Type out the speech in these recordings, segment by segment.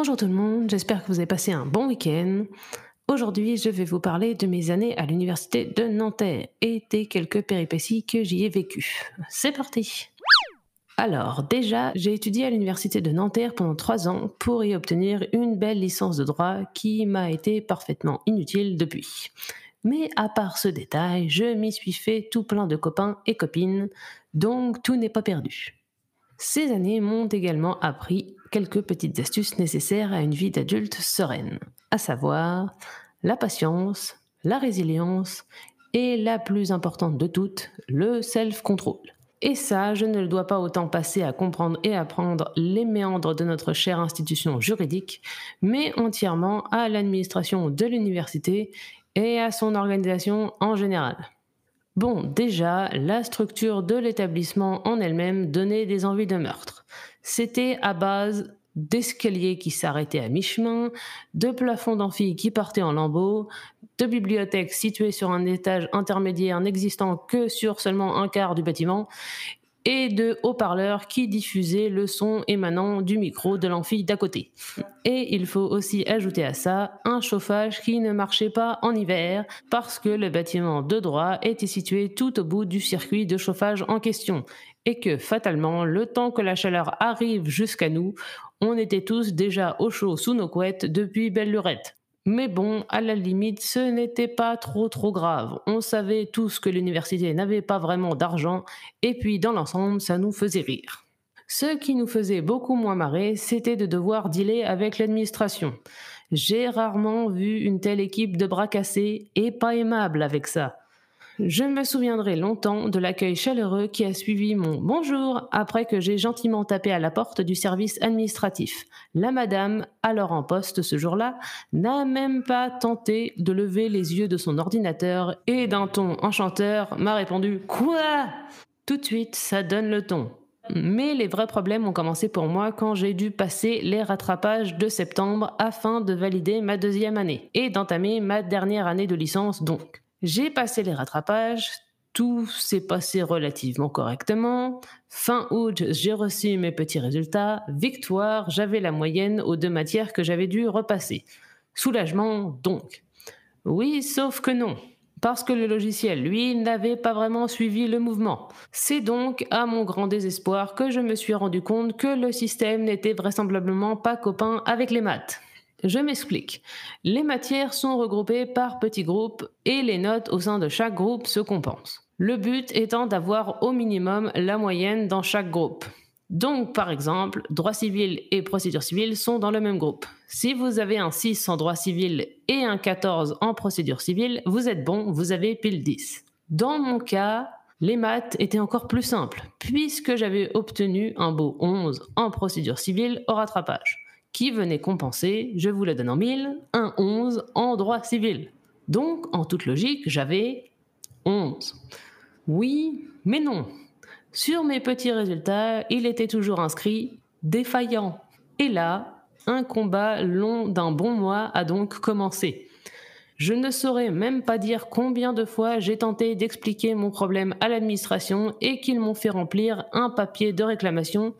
Bonjour tout le monde, j'espère que vous avez passé un bon week-end. Aujourd'hui, je vais vous parler de mes années à l'université de Nanterre et des quelques péripéties que j'y ai vécues. C'est parti alors, déjà, j'ai étudié à l'université de Nanterre pendant trois ans pour y obtenir une belle licence de droit qui m'a été parfaitement inutile depuis. Mais à part ce détail, je m'y suis fait tout plein de copains et copines, donc tout n'est pas perdu. Ces années m'ont également appris quelques petites astuces nécessaires à une vie d'adulte sereine, à savoir la patience, la résilience et la plus importante de toutes, le self-control. Et ça, je ne le dois pas autant passer à comprendre et apprendre les méandres de notre chère institution juridique, mais entièrement à l'administration de l'université et à son organisation en général. Bon, déjà, la structure de l'établissement en elle-même donnait des envies de meurtre. C'était à base d'escaliers qui s'arrêtaient à mi-chemin, de plafonds d'amphi qui partaient en lambeaux, de bibliothèques situées sur un étage intermédiaire n'existant que sur seulement un quart du bâtiment, et de haut-parleurs qui diffusaient le son émanant du micro de l'amphi d'à côté. Et il faut aussi ajouter à ça un chauffage qui ne marchait pas en hiver parce que le bâtiment de droit était situé tout au bout du circuit de chauffage en question et que fatalement, le temps que la chaleur arrive jusqu'à nous, on était tous déjà au chaud sous nos couettes depuis belle lurette. Mais bon, à la limite, ce n'était pas trop trop grave. On savait tous que l'université n'avait pas vraiment d'argent, et puis dans l'ensemble, ça nous faisait rire. Ce qui nous faisait beaucoup moins marrer, c'était de devoir dealer avec l'administration. J'ai rarement vu une telle équipe de bras cassés et pas aimable avec ça. Je me souviendrai longtemps de l'accueil chaleureux qui a suivi mon bonjour après que j'ai gentiment tapé à la porte du service administratif. La madame, alors en poste ce jour-là, n'a même pas tenté de lever les yeux de son ordinateur et d'un ton enchanteur m'a répondu Quoi? Tout de suite, ça donne le ton. Mais les vrais problèmes ont commencé pour moi quand j'ai dû passer les rattrapages de septembre afin de valider ma deuxième année et d'entamer ma dernière année de licence donc. J'ai passé les rattrapages, tout s'est passé relativement correctement. Fin août, j'ai reçu mes petits résultats. Victoire, j'avais la moyenne aux deux matières que j'avais dû repasser. Soulagement, donc. Oui, sauf que non. Parce que le logiciel, lui, n'avait pas vraiment suivi le mouvement. C'est donc, à mon grand désespoir, que je me suis rendu compte que le système n'était vraisemblablement pas copain avec les maths. Je m'explique. Les matières sont regroupées par petits groupes et les notes au sein de chaque groupe se compensent. Le but étant d'avoir au minimum la moyenne dans chaque groupe. Donc, par exemple, droit civil et procédure civile sont dans le même groupe. Si vous avez un 6 en droit civil et un 14 en procédure civile, vous êtes bon, vous avez pile 10. Dans mon cas, les maths étaient encore plus simples, puisque j'avais obtenu un beau 11 en procédure civile au rattrapage qui venait compenser, je vous le donne en mille, un 11 en droit civil. Donc, en toute logique, j'avais 11. Oui, mais non. Sur mes petits résultats, il était toujours inscrit défaillant. Et là, un combat long d'un bon mois a donc commencé. Je ne saurais même pas dire combien de fois j'ai tenté d'expliquer mon problème à l'administration et qu'ils m'ont fait remplir un papier de réclamation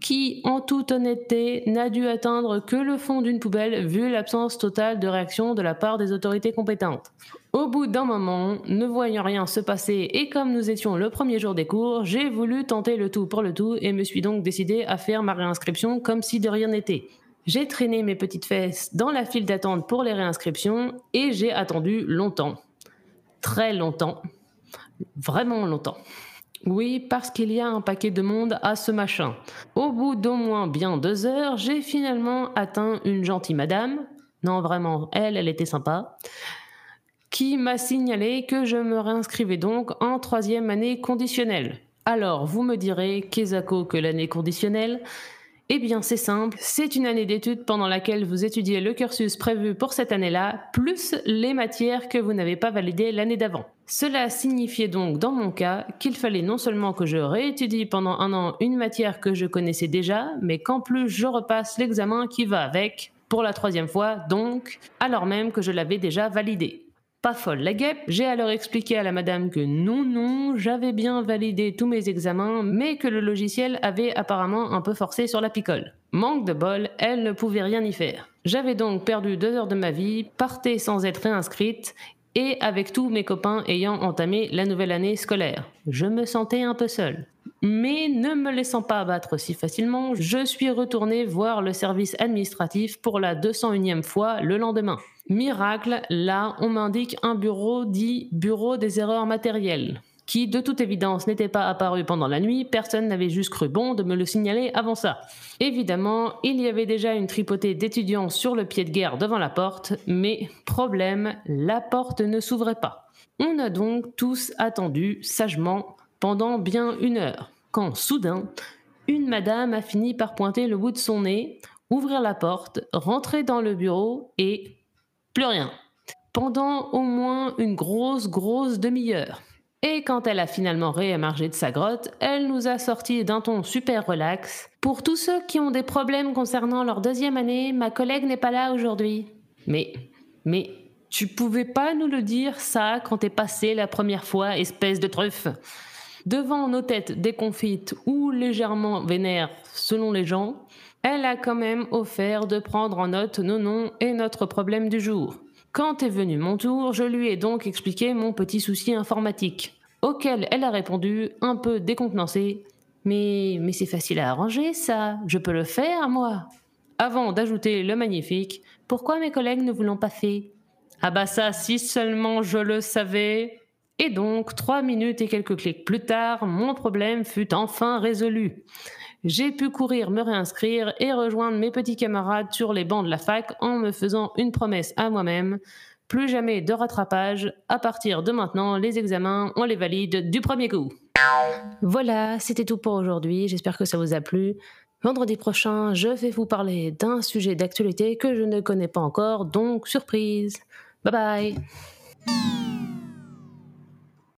qui, en toute honnêteté, n'a dû atteindre que le fond d'une poubelle vu l'absence totale de réaction de la part des autorités compétentes. Au bout d'un moment, ne voyant rien se passer et comme nous étions le premier jour des cours, j'ai voulu tenter le tout pour le tout et me suis donc décidé à faire ma réinscription comme si de rien n'était. J'ai traîné mes petites fesses dans la file d'attente pour les réinscriptions et j'ai attendu longtemps. Très longtemps. Vraiment longtemps. Oui, parce qu'il y a un paquet de monde à ce machin. Au bout d'au moins bien deux heures, j'ai finalement atteint une gentille madame. Non, vraiment, elle, elle était sympa. Qui m'a signalé que je me réinscrivais donc en troisième année conditionnelle. Alors, vous me direz, Kezako, que l'année conditionnelle? Eh bien, c'est simple, c'est une année d'études pendant laquelle vous étudiez le cursus prévu pour cette année-là, plus les matières que vous n'avez pas validées l'année d'avant. Cela signifiait donc, dans mon cas, qu'il fallait non seulement que je réétudie pendant un an une matière que je connaissais déjà, mais qu'en plus je repasse l'examen qui va avec, pour la troisième fois donc, alors même que je l'avais déjà validé. Pas folle la guêpe, j'ai alors expliqué à la madame que non, non, j'avais bien validé tous mes examens, mais que le logiciel avait apparemment un peu forcé sur la picole. Manque de bol, elle ne pouvait rien y faire. J'avais donc perdu deux heures de ma vie, partais sans être réinscrite, et avec tous mes copains ayant entamé la nouvelle année scolaire. Je me sentais un peu seule. Mais ne me laissant pas abattre si facilement, je suis retournée voir le service administratif pour la 201e fois le lendemain. Miracle, là, on m'indique un bureau dit bureau des erreurs matérielles qui de toute évidence n'était pas apparu pendant la nuit, personne n'avait juste cru bon de me le signaler avant ça. Évidemment, il y avait déjà une tripotée d'étudiants sur le pied de guerre devant la porte, mais problème, la porte ne s'ouvrait pas. On a donc tous attendu sagement pendant bien une heure, quand soudain, une madame a fini par pointer le bout de son nez, ouvrir la porte, rentrer dans le bureau et plus rien. Pendant au moins une grosse, grosse demi-heure. Et quand elle a finalement réémergé de sa grotte, elle nous a sorti d'un ton super relax. Pour tous ceux qui ont des problèmes concernant leur deuxième année, ma collègue n'est pas là aujourd'hui. Mais, mais, tu pouvais pas nous le dire ça quand t'es passé la première fois, espèce de truffe? Devant nos têtes déconfites ou légèrement vénères selon les gens, elle a quand même offert de prendre en note nos noms et notre problème du jour. Quand est venu mon tour, je lui ai donc expliqué mon petit souci informatique, auquel elle a répondu, un peu décontenancée Mais, mais c'est facile à arranger, ça, je peux le faire, moi. Avant d'ajouter le magnifique Pourquoi mes collègues ne vous l'ont pas fait? Ah bah ça, si seulement je le savais. Et donc, trois minutes et quelques clics plus tard, mon problème fut enfin résolu j'ai pu courir me réinscrire et rejoindre mes petits camarades sur les bancs de la fac en me faisant une promesse à moi-même. Plus jamais de rattrapage. À partir de maintenant, les examens, on les valide du premier coup. Voilà, c'était tout pour aujourd'hui. J'espère que ça vous a plu. Vendredi prochain, je vais vous parler d'un sujet d'actualité que je ne connais pas encore, donc surprise. Bye bye